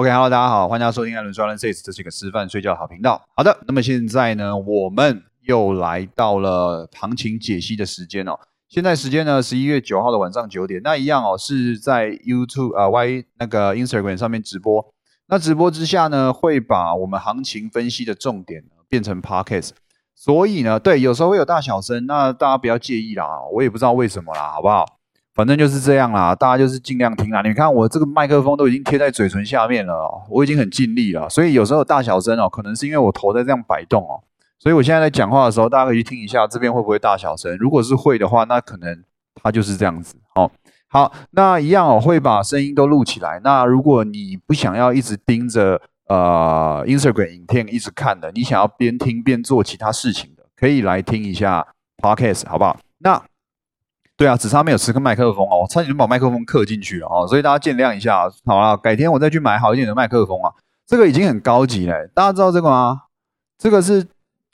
OK，Hello，大家好，欢迎大家收听艾伦专栏 Says，这是一个吃饭睡觉好频道。好的，那么现在呢，我们又来到了行情解析的时间哦。现在时间呢，十一月九号的晚上九点，那一样哦，是在 YouTube 啊 Y 那个 Instagram 上面直播。那直播之下呢，会把我们行情分析的重点变成 Podcast，所以呢，对，有时候会有大小声，那大家不要介意啦，我也不知道为什么啦，好不好？反正就是这样啦，大家就是尽量听啦。你看我这个麦克风都已经贴在嘴唇下面了，哦我已经很尽力了。所以有时候大小声哦，可能是因为我头在这样摆动哦。所以我现在在讲话的时候，大家可以听一下这边会不会大小声。如果是会的话，那可能它就是这样子哦。好，那一样哦，会把声音都录起来。那如果你不想要一直盯着呃 Instagram 影片一直看的，你想要边听边做其他事情的，可以来听一下 Podcast，好不好？那。对啊，只差没有十个麦克风哦，差点就把麦克风刻进去了哦，所以大家见谅一下。好了，改天我再去买好一点的麦克风啊，这个已经很高级了。大家知道这个吗？这个是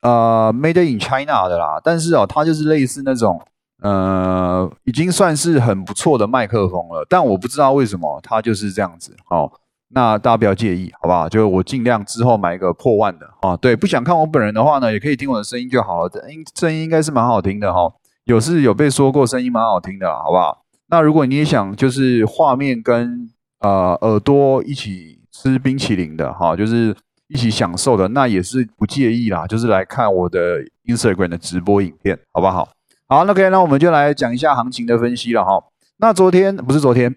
呃 Made in China 的啦，但是哦，它就是类似那种呃，已经算是很不错的麦克风了。但我不知道为什么它就是这样子哦。那大家不要介意，好不好？就我尽量之后买一个破万的啊。对，不想看我本人的话呢，也可以听我的声音就好了。音声音应该是蛮好听的哈。有是有被说过声音蛮好听的，好不好？那如果你也想就是画面跟呃耳朵一起吃冰淇淋的哈，就是一起享受的，那也是不介意啦。就是来看我的 Instagram 的直播影片，好不好？好，那 OK，那我们就来讲一下行情的分析了哈。那昨天不是昨天，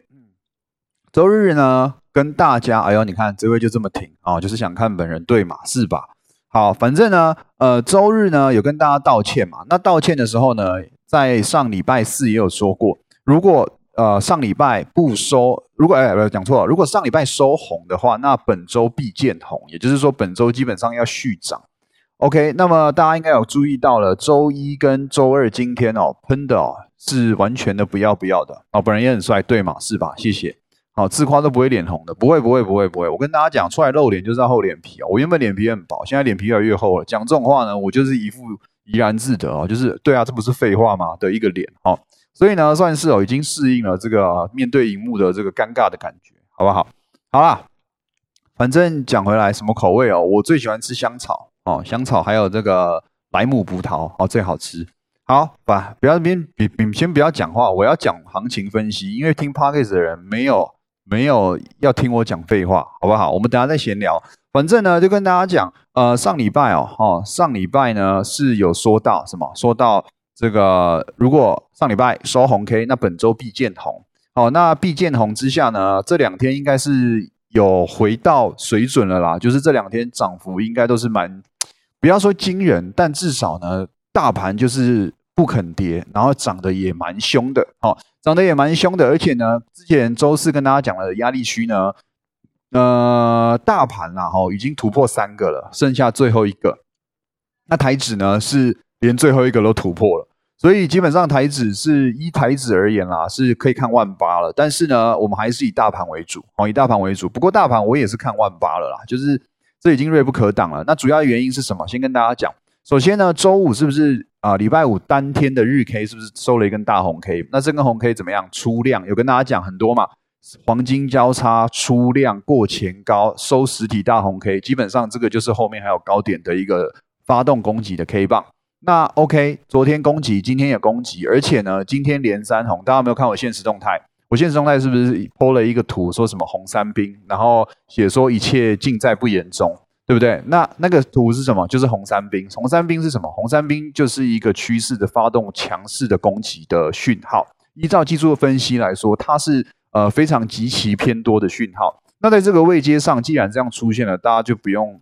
周日呢，跟大家，哎呦，你看这位就这么挺啊，就是想看本人对马是吧？好，反正呢，呃，周日呢有跟大家道歉嘛。那道歉的时候呢？在上礼拜四也有说过，如果呃上礼拜不收，如果哎不讲错了，如果上礼拜收红的话，那本周必见红，也就是说本周基本上要续涨。OK，那么大家应该有注意到了，周一跟周二今天哦喷的哦是完全的不要不要的哦，本人也很帅，对嘛是吧？谢谢。好，自夸都不会脸红的，不会不会不会不会。我跟大家讲，出来露脸就是要厚脸皮哦。我原本脸皮很薄，现在脸皮越来越厚了。讲这种话呢，我就是一副。怡然自得哦，就是对啊，这不是废话吗？的一个脸哦，所以呢，算是哦，已经适应了这个面对荧幕的这个尴尬的感觉，好不好？好啦，反正讲回来，什么口味哦？我最喜欢吃香草哦，香草还有这个莱姆葡萄哦，最好吃。好吧，不要边别别先不要讲话，我要讲行情分析，因为听 p o d c a s t 的人没有没有要听我讲废话，好不好？我们等下再闲聊。反正呢，就跟大家讲，呃，上礼拜哦，哈，上礼拜呢是有说到什么？说到这个，如果上礼拜收红 K，那本周必见红。好，那必见红之下呢，这两天应该是有回到水准了啦。就是这两天涨幅应该都是蛮，不要说惊人，但至少呢，大盘就是不肯跌，然后涨得也蛮凶的。好，涨得也蛮凶的，而且呢，之前周四跟大家讲的压力区呢。呃，大盘啦，哈，已经突破三个了，剩下最后一个。那台指呢，是连最后一个都突破了，所以基本上台指是依台指而言啦，是可以看万八了。但是呢，我们还是以大盘为主，哦，以大盘为主。不过大盘我也是看万八了啦，就是这已经锐不可挡了。那主要原因是什么？先跟大家讲，首先呢，周五是不是啊？礼拜五当天的日 K 是不是收了一根大红 K？那这根红 K 怎么样？出量有跟大家讲很多嘛？黄金交叉出量过前高收实体大红 K，基本上这个就是后面还有高点的一个发动攻击的 K 棒。那 OK，昨天攻击，今天也攻击，而且呢，今天连三红。大家有没有看我现实动态？我现实动态是不是 PO 了一个图，说什么红三兵，然后写说一切尽在不言中，对不对？那那个图是什么？就是红三兵。红三兵是什么？红三兵就是一个趋势的发动强势的攻击的讯号。依照技术的分析来说，它是。呃，非常极其偏多的讯号。那在这个位阶上，既然这样出现了，大家就不用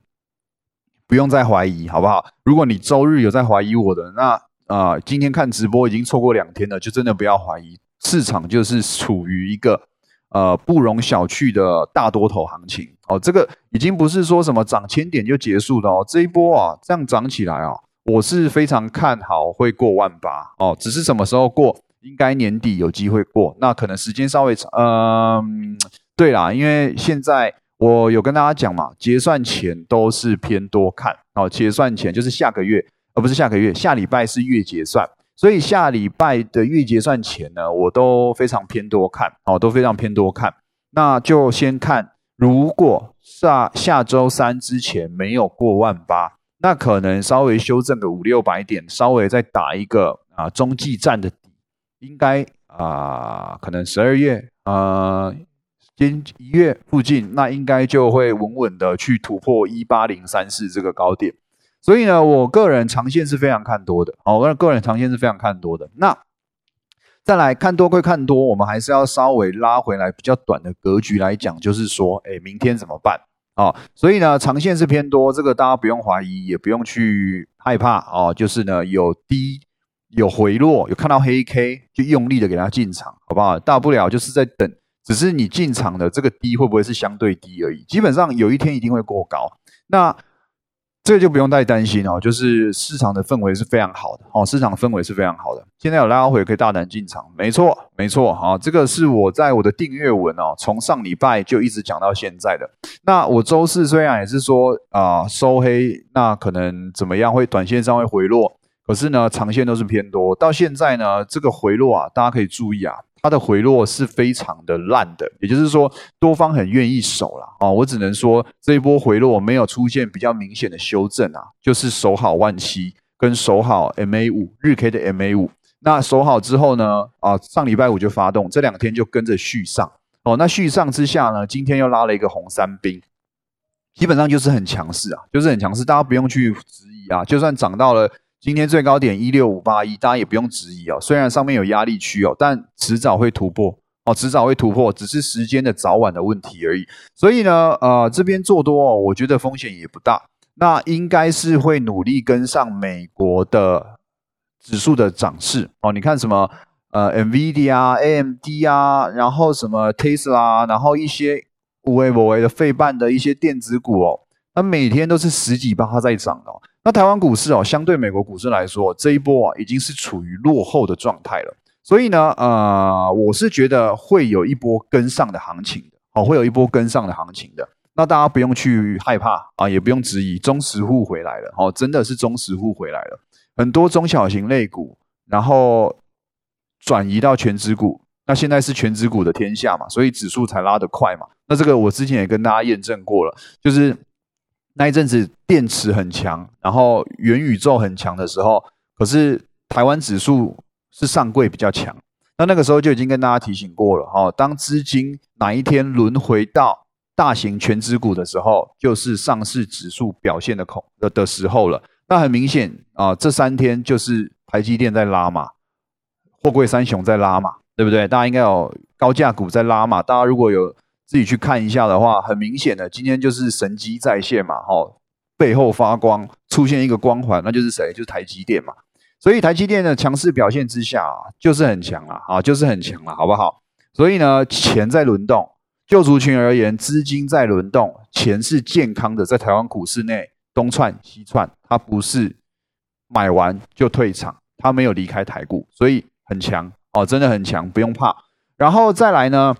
不用再怀疑，好不好？如果你周日有在怀疑我的，那啊，今天看直播已经错过两天了，就真的不要怀疑。市场就是处于一个呃不容小觑的大多头行情哦。这个已经不是说什么涨千点就结束的哦。这一波啊，这样涨起来啊，我是非常看好会过万八哦。只是什么时候过？应该年底有机会过，那可能时间稍微长。嗯，对啦，因为现在我有跟大家讲嘛，结算前都是偏多看哦。结算前就是下个月，而不是下个月，下礼拜是月结算，所以下礼拜的月结算前呢，我都非常偏多看哦，都非常偏多看。那就先看，如果下下周三之前没有过万八，那可能稍微修正个五六百点，稍微再打一个啊中继站的底，应该啊可能十二月啊今一月附近，那应该就会稳稳的去突破一八零三四这个高点。所以呢，我个人长线是非常看多的，哦，我个人长线是非常看多的。那再来看多归看多，我们还是要稍微拉回来比较短的格局来讲，就是说，哎，明天怎么办？哦，所以呢，长线是偏多，这个大家不用怀疑，也不用去害怕哦。就是呢，有低有回落，有看到黑 K 就用力的给它进场，好不好？大不了就是在等，只是你进场的这个低会不会是相对低而已。基本上有一天一定会过高。那这个就不用太担心哦，就是市场的氛围是非常好的哦，市场氛围是非常好的。现在有拉回可以大胆进场，没错，没错哈。这个是我在我的订阅文哦，从上礼拜就一直讲到现在的。那我周四虽然也是说啊收黑，那可能怎么样会短线上会回落，可是呢长线都是偏多。到现在呢这个回落啊，大家可以注意啊。它的回落是非常的烂的，也就是说多方很愿意守了啊。我只能说这一波回落没有出现比较明显的修正啊，就是守好万七跟守好 MA 五日 K 的 MA 五。那守好之后呢，啊上礼拜五就发动，这两天就跟着续上哦。那续上之下呢，今天又拉了一个红三兵，基本上就是很强势啊，就是很强势，大家不用去质疑啊，就算涨到了。今天最高点一六五八一，大家也不用质疑哦。虽然上面有压力区哦，但迟早会突破哦，迟早会突破，只是时间的早晚的问题而已。所以呢，呃，这边做多哦，我觉得风险也不大。那应该是会努力跟上美国的指数的涨势哦。你看什么呃，NVIDIA 啊，AMD 啊，然后什么 Tesla，然后一些无为无为的费半的一些电子股哦，它每天都是十几八在涨哦。那台湾股市哦，相对美国股市来说，这一波啊已经是处于落后的状态了。所以呢，呃，我是觉得会有一波跟上的行情的，哦，会有一波跟上的行情的。那大家不用去害怕啊，也不用质疑，中实户回来了，哦，真的是中实户回来了，很多中小型类股，然后转移到全指股。那现在是全指股的天下嘛，所以指数才拉得快嘛。那这个我之前也跟大家验证过了，就是。那一阵子电池很强，然后元宇宙很强的时候，可是台湾指数是上柜比较强。那那个时候就已经跟大家提醒过了哈，当资金哪一天轮回到大型全资股的时候，就是上市指数表现的恐的的时候了。那很明显啊，这三天就是台积电在拉嘛，货柜三雄在拉嘛，对不对？大家应该有高价股在拉嘛。大家如果有。自己去看一下的话，很明显的，今天就是神机再现嘛，哈，背后发光，出现一个光环，那就是谁？就是台积电嘛。所以台积电的强势表现之下，就是很强了，啊，就是很强了，好不好？所以呢，钱在轮动，就族群而言，资金在轮动，钱是健康的，在台湾股市内东窜西窜，它不是买完就退场，它没有离开台股，所以很强哦，真的很强，不用怕。然后再来呢？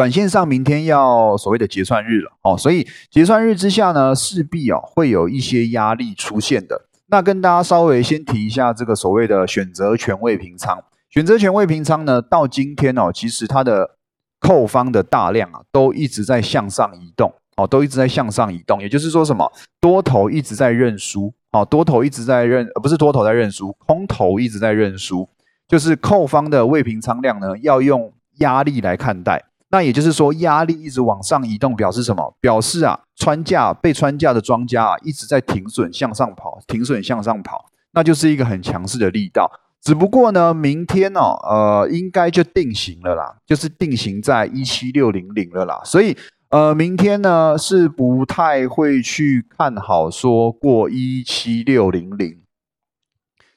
短线上，明天要所谓的结算日了哦，所以结算日之下呢，势必哦会有一些压力出现的。那跟大家稍微先提一下这个所谓的选择权位平仓。选择权位平仓呢，到今天哦，其实它的扣方的大量啊，都一直在向上移动哦，都一直在向上移动。也就是说什么，多头一直在认输哦，多头一直在认，不是多头在认输，空头一直在认输，就是扣方的未平仓量呢，要用压力来看待。那也就是说，压力一直往上移动，表示什么？表示啊，穿价被穿价的庄家啊，一直在停损向上跑，停损向上跑，那就是一个很强势的力道。只不过呢，明天哦，呃，应该就定型了啦，就是定型在一七六零零了啦。所以，呃，明天呢是不太会去看好说过一七六零零，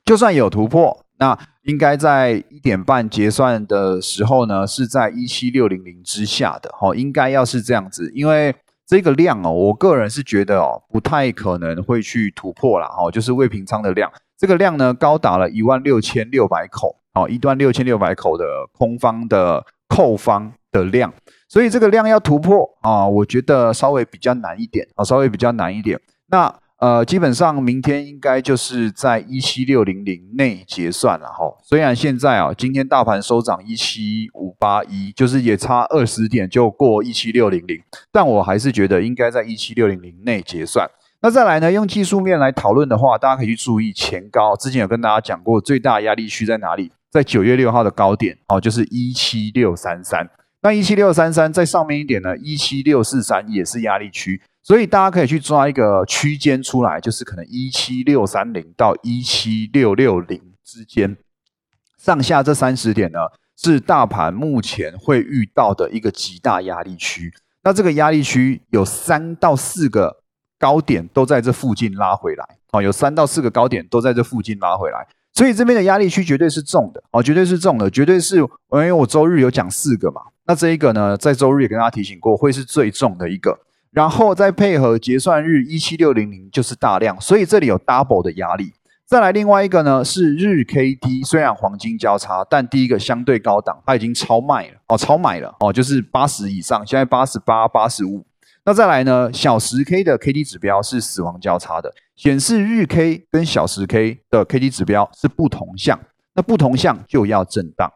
就算有突破，那。应该在一点半结算的时候呢，是在一七六零零之下的哈，应该要是这样子，因为这个量哦，我个人是觉得哦，不太可能会去突破了哈，就是未平仓的量，这个量呢高达了一万六千六百口哦，一万六千六百口的空方的扣方的量，所以这个量要突破啊，我觉得稍微比较难一点啊，稍微比较难一点。那呃，基本上明天应该就是在一七六零零内结算了哈。虽然现在啊，今天大盘收涨一七五八一，就是也差二十点就过一七六零零，但我还是觉得应该在一七六零零内结算。那再来呢，用技术面来讨论的话，大家可以去注意前高，之前有跟大家讲过，最大压力区在哪里？在九月六号的高点哦，就是一七六三三。那一七六三三在上面一点呢，一七六四三也是压力区，所以大家可以去抓一个区间出来，就是可能一七六三零到一七六六零之间，上下这三十点呢，是大盘目前会遇到的一个极大压力区。那这个压力区有三到四个高点都在这附近拉回来，哦，有三到四个高点都在这附近拉回来。所以这边的压力区绝对是重的哦，绝对是重的，绝对是，因为我周日有讲四个嘛，那这一个呢，在周日也跟大家提醒过，会是最重的一个，然后再配合结算日一七六零零就是大量，所以这里有 double 的压力。再来另外一个呢是日 K D，虽然黄金交叉，但第一个相对高档，它已经超卖了哦，超买了哦，就是八十以上，现在八十八、八十五。那再来呢？小时 K 的 K D 指标是死亡交叉的，显示日 K 跟小时 K 的 K D 指标是不同向。那不同向就要震荡，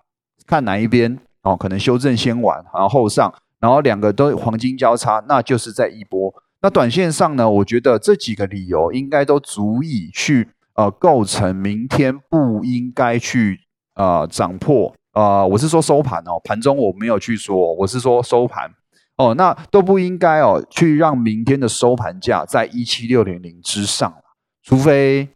看哪一边哦，可能修正先完，然后后上，然后两个都黄金交叉，那就是在一波。那短线上呢？我觉得这几个理由应该都足以去呃构成明天不应该去呃涨破呃，我是说收盘哦，盘中我没有去说，我是说收盘。哦，那都不应该哦，去让明天的收盘价在一七六零零之上除非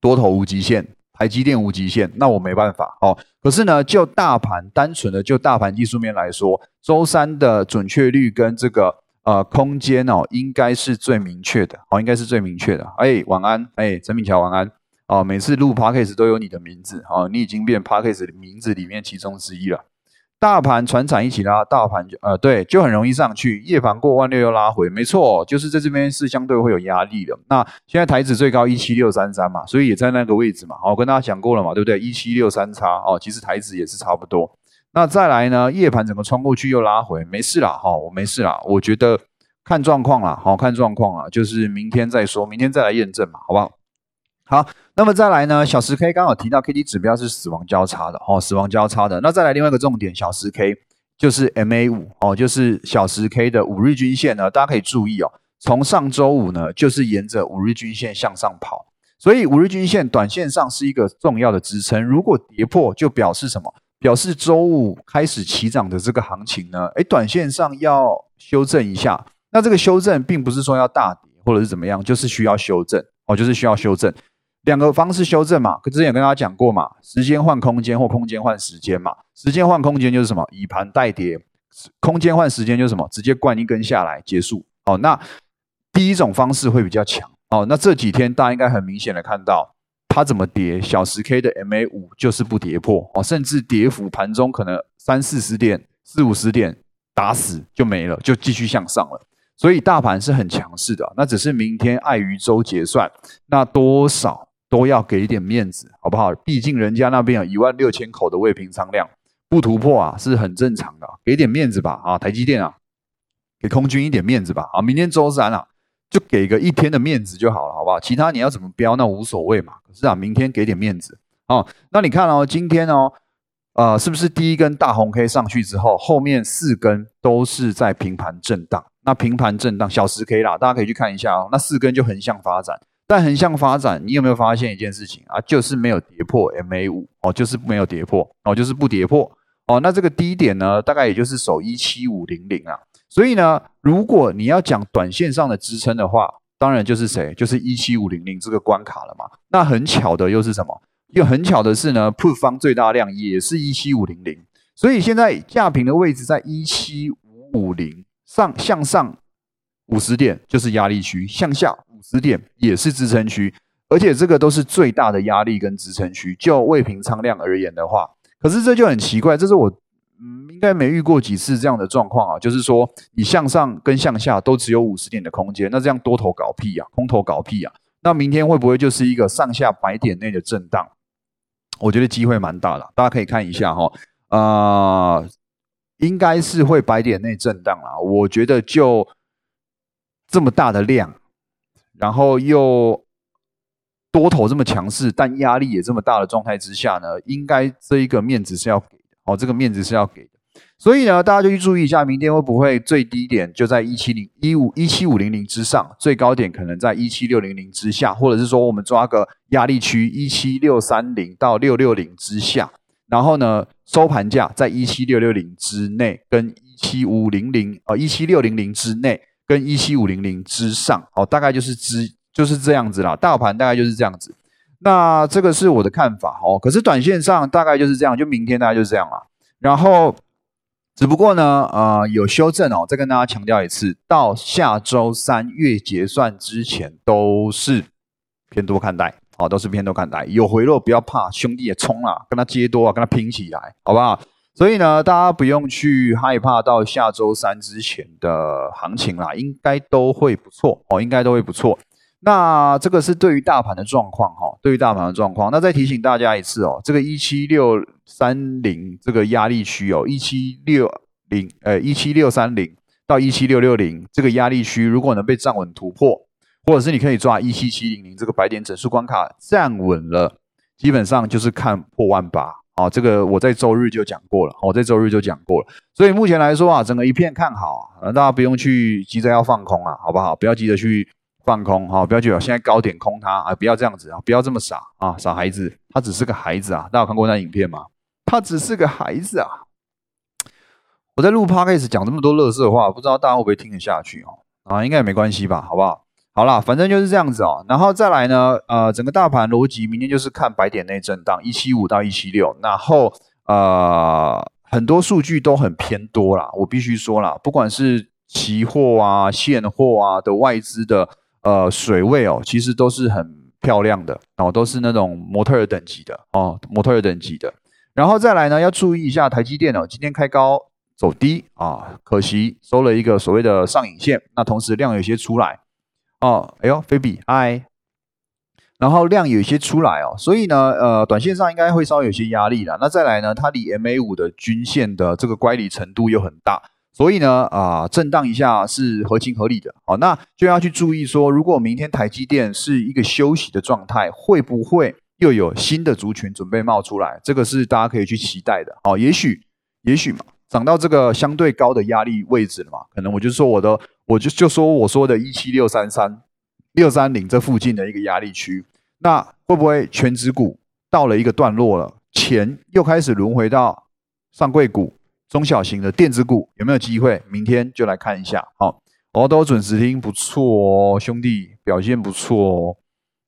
多头无极限，台积电无极限，那我没办法哦。可是呢，就大盘单纯的就大盘技术面来说，周三的准确率跟这个呃空间哦，应该是最明确的哦，应该是最明确的。哎，晚安，哎，陈敏桥晚安哦。每次录 podcast 都有你的名字哦，你已经变 podcast 名字里面其中之一了。大盘船产一起拉，大盘就呃对，就很容易上去。夜盘过万六又拉回，没错，就是在这边是相对会有压力的。那现在台指最高一七六三三嘛，所以也在那个位置嘛。好，我跟大家讲过了嘛，对不对？一七六三叉哦，其实台指也是差不多。那再来呢，夜盘整个穿过去又拉回，没事啦，哈，我没事啦。我觉得看状况啦，好看状况啦，就是明天再说，明天再来验证嘛，好不好？好，那么再来呢？小时 K 刚好提到 K D 指标是死亡交叉的哦，死亡交叉的。那再来另外一个重点，小时 K 就是 M A 五哦，就是小时 K 的五日均线呢，大家可以注意哦。从上周五呢，就是沿着五日均线向上跑，所以五日均线短线上是一个重要的支撑。如果跌破，就表示什么？表示周五开始起涨的这个行情呢？诶，短线上要修正一下。那这个修正并不是说要大跌或者是怎么样，就是需要修正哦，就是需要修正。两个方式修正嘛，之前也跟大家讲过嘛，时间换空间或空间换时间嘛。时间换空间就是什么？以盘代跌。空间换时间就是什么？直接灌一根下来结束。哦，那第一种方式会比较强。哦，那这几天大家应该很明显的看到它怎么跌，小时 K 的 MA 五就是不跌破哦，甚至跌幅盘中可能三四十点、四五十点打死就没了，就继续向上了。所以大盘是很强势的。那只是明天碍于周结算，那多少？都要给一点面子，好不好？毕竟人家那边有一万六千口的未平仓量，不突破啊是很正常的，给点面子吧啊！台积电啊，给空军一点面子吧啊！明天周三啊，就给个一天的面子就好了，好不好？其他你要怎么标那无所谓嘛。可是啊，明天给点面子啊。那你看哦，今天哦，呃，是不是第一根大红 K 上去之后，后面四根都是在平盘震荡？那平盘震荡小时 K 啦，大家可以去看一下哦。那四根就横向发展。但横向发展，你有没有发现一件事情啊？就是没有跌破 MA 五哦，就是没有跌破哦，就是不跌破哦。那这个低点呢，大概也就是守一七五零零啊。所以呢，如果你要讲短线上的支撑的话，当然就是谁？就是一七五零零这个关卡了嘛。那很巧的又是什么？又很巧的是呢，Put 方最大量也是一七五零零，所以现在价平的位置在一七五五零上向上五十点就是压力区，向下。十点也是支撑区，而且这个都是最大的压力跟支撑区。就未平仓量而言的话，可是这就很奇怪，这是我嗯应该没遇过几次这样的状况啊。就是说你向上跟向下都只有五十点的空间，那这样多头搞屁啊，空头搞屁啊？那明天会不会就是一个上下百点内的震荡？我觉得机会蛮大的，大家可以看一下哈，啊，应该是会百点内震荡啦。我觉得就这么大的量。然后又多头这么强势，但压力也这么大的状态之下呢，应该这一个面子是要给的哦，这个面子是要给的。所以呢，大家就去注意一下，明天会不会最低点就在一七零一五一七五零零之上，最高点可能在一七六零零之下，或者是说我们抓个压力区一七六三零到六六零之下，然后呢收盘价在一七六六零之内，跟一七五零零呃一七六零零之内，跟一七五零零之上，哦，大概就是之就是这样子啦，大盘大概就是这样子。那这个是我的看法哦，可是短线上大概就是这样，就明天大概就是这样啦，然后。只不过呢，呃，有修正哦。再跟大家强调一次，到下周三月结算之前都是偏多看待，好，都是偏多看待。有回落不要怕，兄弟也冲啦，跟他接多啊，跟他拼起来，好不好？所以呢，大家不用去害怕到下周三之前的行情啦，应该都会不错哦，应该都会不错。那这个是对于大盘的状况哈，对于大盘的状况。那再提醒大家一次哦，这个一七六三零这个压力区哦，一七六零呃一七六三零到一七六六零这个压力区，如果能被站稳突破，或者是你可以抓一七七零零这个白点整数关卡站稳了，基本上就是看破万八啊。这个我在周日就讲过了，我在周日就讲过了。所以目前来说啊，整个一片看好啊，大家不用去急着要放空啊，好不好？不要急着去。放空哈，不要觉得现在高点空它啊，不要这样子啊，不要这么傻啊，傻孩子，他只是个孩子啊，大家有看过那影片吗？他只是个孩子啊。我在录 podcast 讲这么多乐色话，不知道大家会不会听得下去哦？啊，应该也没关系吧，好不好？好啦，反正就是这样子哦。然后再来呢，呃，整个大盘逻辑，明天就是看白点内震荡，一七五到一七六，然后呃，很多数据都很偏多啦，我必须说啦，不管是期货啊、现货啊的外资的。呃，水位哦，其实都是很漂亮的哦，都是那种模特儿等级的哦，模特儿等级的。然后再来呢，要注意一下台积电哦，今天开高走低啊，可惜收了一个所谓的上影线。那同时量有些出来哦，哎呦，菲比嗨，然后量有一些出来哦，所以呢，呃，短线上应该会稍微有些压力了。那再来呢，它离 MA 五的均线的这个乖离程度又很大。所以呢，啊，震荡一下是合情合理的。好，那就要去注意说，如果明天台积电是一个休息的状态，会不会又有新的族群准备冒出来？这个是大家可以去期待的。好，也许，也许嘛，涨到这个相对高的压力位置了嘛，可能我就说我的，我就就说我说的一七六三三六三零这附近的一个压力区，那会不会全指股到了一个段落了，钱又开始轮回到上柜股？中小型的电子股有没有机会？明天就来看一下。好，我都准时听，不错哦，兄弟表现不错哦。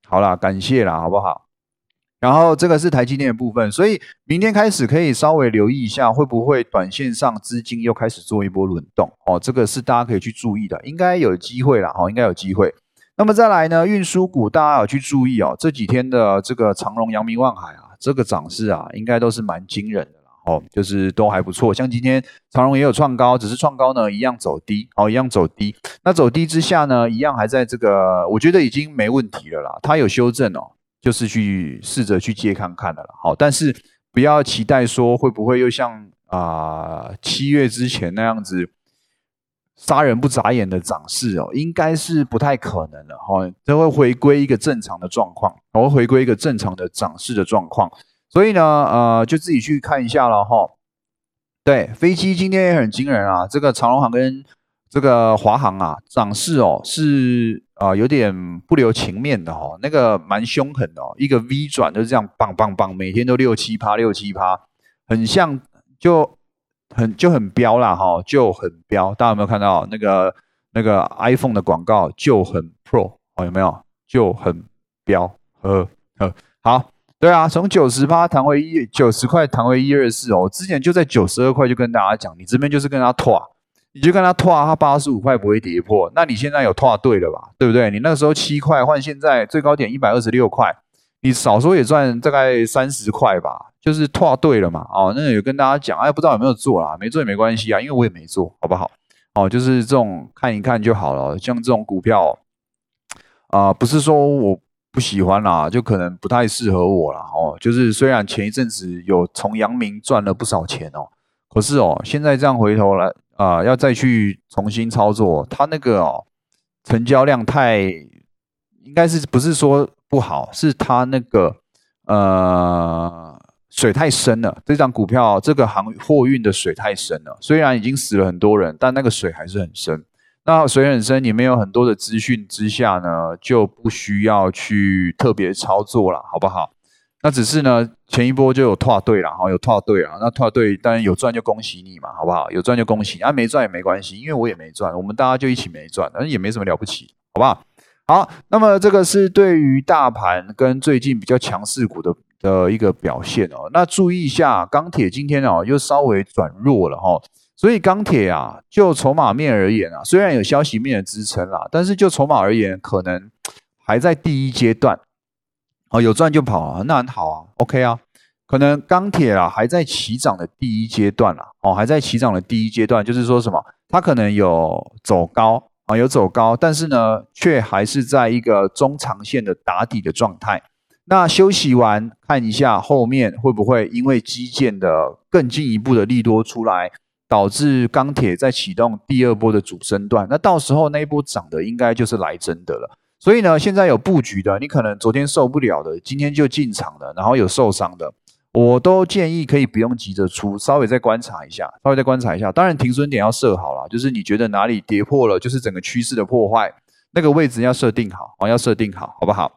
好啦，感谢啦，好不好？然后这个是台积电的部分，所以明天开始可以稍微留意一下，会不会短线上资金又开始做一波轮动？哦，这个是大家可以去注意的，应该有机会啦，哦，应该有机会。那么再来呢，运输股大家要去注意哦，这几天的这个长荣、阳明、万海啊，这个涨势啊，应该都是蛮惊人的啦。哦，就是都还不错，像今天长荣也有创高，只是创高呢一样走低，哦，一样走低。那走低之下呢，一样还在这个，我觉得已经没问题了啦。它有修正哦，就是去试着去接看看的了。好，但是不要期待说会不会又像啊七月之前那样子杀人不眨眼的涨势哦，应该是不太可能了。哈，这会回归一个正常的状况，会回归一个正常的涨势的状况。所以呢，呃，就自己去看一下了哈。对，飞机今天也很惊人啊，这个长龙航跟这个华航啊，涨势哦是啊有点不留情面的哈，那个蛮凶狠的哦，一个 V 转就是这样棒棒棒，每天都六七趴六七趴，很像就很就很彪啦哈，就很彪。大家有没有看到那个那个 iPhone 的广告就很 Pro 哦，有没有就很彪？呵呵，好。对啊，从九十八弹回一九十块，弹回一二四哦。之前就在九十二块就跟大家讲，你这边就是跟他拖，你就跟他拖，他八十五块不会跌破。那你现在有拖对了吧？对不对？你那个时候七块换现在最高点一百二十六块，你少说也赚大概三十块吧，就是拖对了嘛。哦，那有跟大家讲，哎，不知道有没有做啦？没做也没关系啊，因为我也没做，好不好？哦，就是这种看一看就好了。像这种股票啊，不是说我。不喜欢啦，就可能不太适合我啦。哦。就是虽然前一阵子有从阳明赚了不少钱哦，可是哦，现在这样回头来啊，要再去重新操作，它那个哦成交量太应该是不是说不好，是它那个呃水太深了。这张股票这个航货运的水太深了，虽然已经死了很多人，但那个水还是很深。那水很深，你没有很多的资讯之下呢，就不需要去特别操作了，好不好？那只是呢，前一波就有拓队了，哈，有拓队啊。那拓队当然有赚就恭喜你嘛，好不好？有赚就恭喜，啊，没赚也没关系，因为我也没赚，我们大家就一起没赚，反正也没什么了不起，好不好？好，那么这个是对于大盘跟最近比较强势股的的一个表现哦。那注意一下，钢铁今天哦又稍微转弱了哈。所以钢铁啊，就筹码面而言啊，虽然有消息面的支撑啦，但是就筹码而言，可能还在第一阶段。哦，有赚就跑啊，那很好啊，OK 啊。可能钢铁啊还在起涨的第一阶段啦，哦，还在起涨的第一阶段，就是说什么，它可能有走高啊，有走高，但是呢，却还是在一个中长线的打底的状态。那休息完，看一下后面会不会因为基建的更进一步的利多出来。导致钢铁在启动第二波的主升段，那到时候那一波涨的应该就是来真的了。所以呢，现在有布局的，你可能昨天受不了的，今天就进场的，然后有受伤的，我都建议可以不用急着出，稍微再观察一下，稍微再观察一下。当然停损点要设好了，就是你觉得哪里跌破了，就是整个趋势的破坏，那个位置要设定好，哦，要设定好，好不好？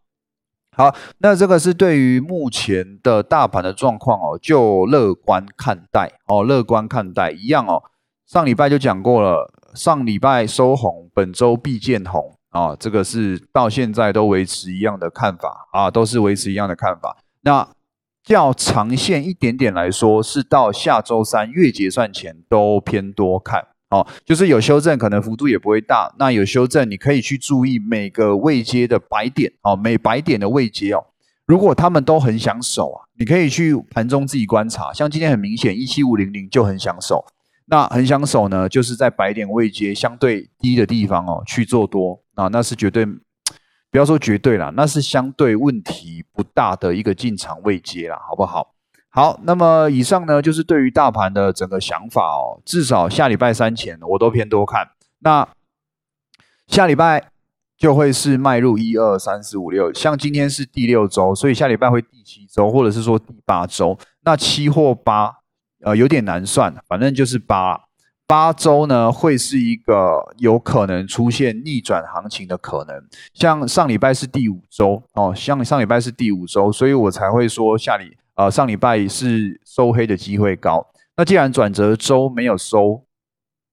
好，那这个是对于目前的大盘的状况哦，就乐观看待哦，乐观看待一样哦。上礼拜就讲过了，上礼拜收红，本周必见红啊，这个是到现在都维持一样的看法啊，都是维持一样的看法。那较长线一点点来说，是到下周三月结算前都偏多看。哦，就是有修正，可能幅度也不会大。那有修正，你可以去注意每个位阶的白点哦，每白点的位阶哦。如果他们都很想守啊，你可以去盘中自己观察。像今天很明显，一七五零零就很想守。那很想守呢，就是在白点位阶相对低的地方哦去做多啊，那是绝对不要说绝对啦，那是相对问题不大的一个进场位阶啦，好不好？好，那么以上呢就是对于大盘的整个想法哦。至少下礼拜三前我都偏多看。那下礼拜就会是迈入一二三四五六，像今天是第六周，所以下礼拜会第七周，或者是说第八周。那七或八，呃，有点难算，反正就是八八周呢，会是一个有可能出现逆转行情的可能。像上礼拜是第五周哦，像上礼拜是第五周，所以我才会说下礼。呃，上礼拜是收黑的机会高。那既然转折周没有收，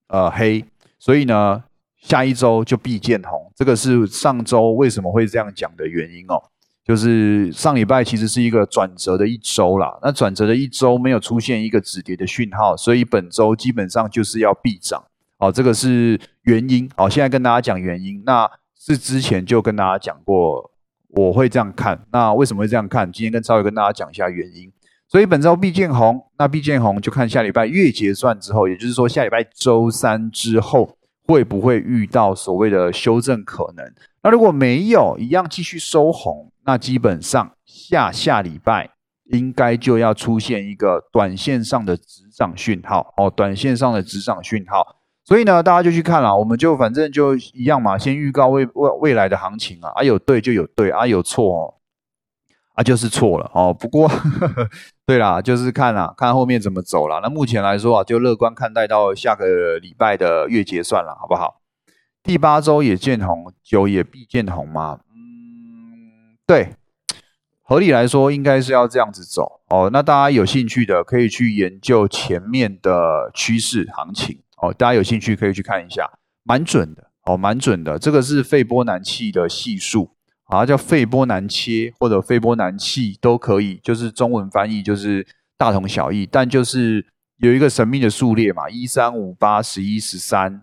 呃黑，所以呢，下一周就必见红。这个是上周为什么会这样讲的原因哦。就是上礼拜其实是一个转折的一周啦。那转折的一周没有出现一个止跌的讯号，所以本周基本上就是要必涨。哦，这个是原因。好，现在跟大家讲原因。那是之前就跟大家讲过。我会这样看，那为什么会这样看？今天跟稍微跟大家讲一下原因。所以本周必见红，那必见红就看下礼拜月结算之后，也就是说下礼拜周三之后会不会遇到所谓的修正可能？那如果没有，一样继续收红，那基本上下下礼拜应该就要出现一个短线上的止涨讯号哦，短线上的止涨讯号。所以呢，大家就去看了，我们就反正就一样嘛，先预告未未未来的行情啊，啊有对就有对，啊有错哦，啊就是错了哦。不过 对啦，就是看啦，看后面怎么走了。那目前来说啊，就乐观看待到下个礼拜的月结算了，好不好？第八周也见红，九也必见红吗？对，合理来说应该是要这样子走哦。那大家有兴趣的可以去研究前面的趋势行情。哦，大家有兴趣可以去看一下，蛮准的哦，蛮准的。这个是费波南契的系数，啊，叫费波南切或者费波南契都可以，就是中文翻译就是大同小异，但就是有一个神秘的数列嘛，一三五八十一十三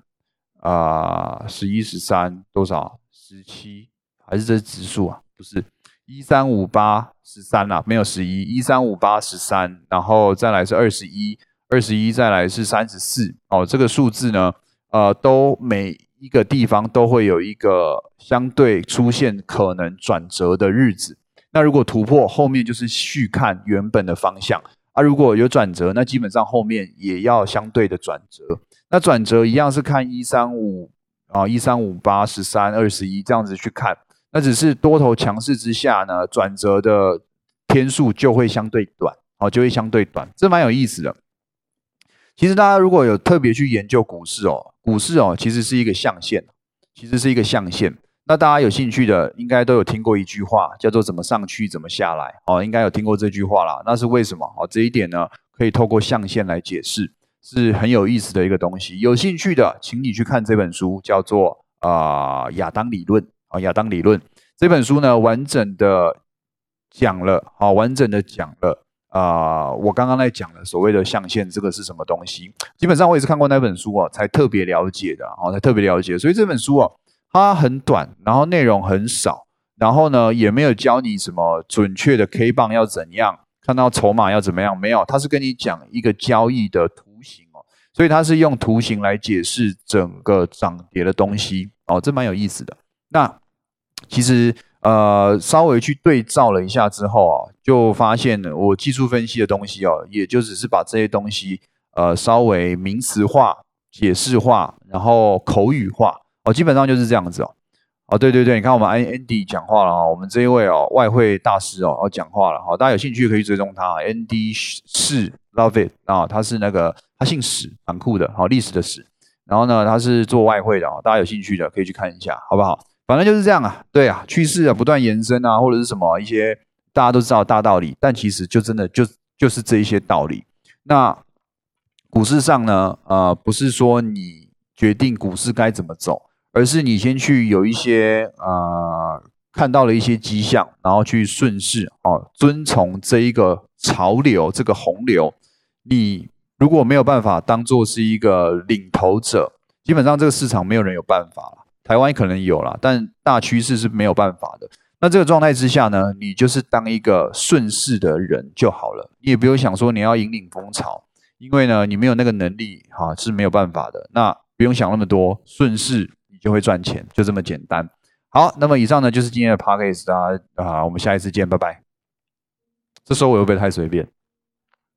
啊，十一十三多少？十七还是这是指数啊？不是一三五八十三啊，没有十一，一三五八十三，然后再来是二十一。二十一再来是三十四哦，这个数字呢，呃，都每一个地方都会有一个相对出现可能转折的日子。那如果突破，后面就是续看原本的方向啊。如果有转折，那基本上后面也要相对的转折。那转折一样是看一三五啊，一三五八十三二十一这样子去看。那只是多头强势之下呢，转折的天数就会相对短，哦，就会相对短，这蛮有意思的。其实大家如果有特别去研究股市哦，股市哦，其实是一个象限，其实是一个象限。那大家有兴趣的，应该都有听过一句话，叫做“怎么上去，怎么下来”。哦，应该有听过这句话啦。那是为什么？哦，这一点呢，可以透过象限来解释，是很有意思的一个东西。有兴趣的，请你去看这本书，叫做《啊亚当理论》啊，亚当理论这本书呢，完整的讲了，好，完整的讲了。啊，我刚刚在讲的所谓的象限，这个是什么东西？基本上我也是看过那本书啊，才特别了解的，哦，才特别了解。所以这本书啊，它很短，然后内容很少，然后呢，也没有教你什么准确的 K 棒要怎样，看到筹码要怎么样，没有，它是跟你讲一个交易的图形哦，所以它是用图形来解释整个涨跌的东西哦，这蛮有意思的。那其实。呃，稍微去对照了一下之后啊，就发现我技术分析的东西哦，也就只是把这些东西呃稍微名词化、解释化，然后口语化哦，基本上就是这样子哦。哦，对对对，你看我们 Andy 讲话了啊，我们这一位哦外汇大师哦要讲话了，好，大家有兴趣可以追踪他，Andy 是 Love It 啊，他是那个他姓史，蛮酷的，好历史的史，然后呢他是做外汇的啊，大家有兴趣的可以去看一下，好不好？反正就是这样啊，对啊，趋势啊不断延伸啊，或者是什么一些大家都知道大道理，但其实就真的就就是这一些道理。那股市上呢，呃，不是说你决定股市该怎么走，而是你先去有一些呃看到了一些迹象，然后去顺势哦，遵从这一个潮流，这个洪流。你如果没有办法当做是一个领头者，基本上这个市场没有人有办法了。台湾可能有啦，但大趋势是没有办法的。那这个状态之下呢，你就是当一个顺势的人就好了，你也不用想说你要引领风潮，因为呢，你没有那个能力哈是没有办法的。那不用想那么多，顺势你就会赚钱，就这么简单。好，那么以上呢就是今天的 p a c k a g e 啊啊，我们下一次见，拜拜。这时候我又不会太随便？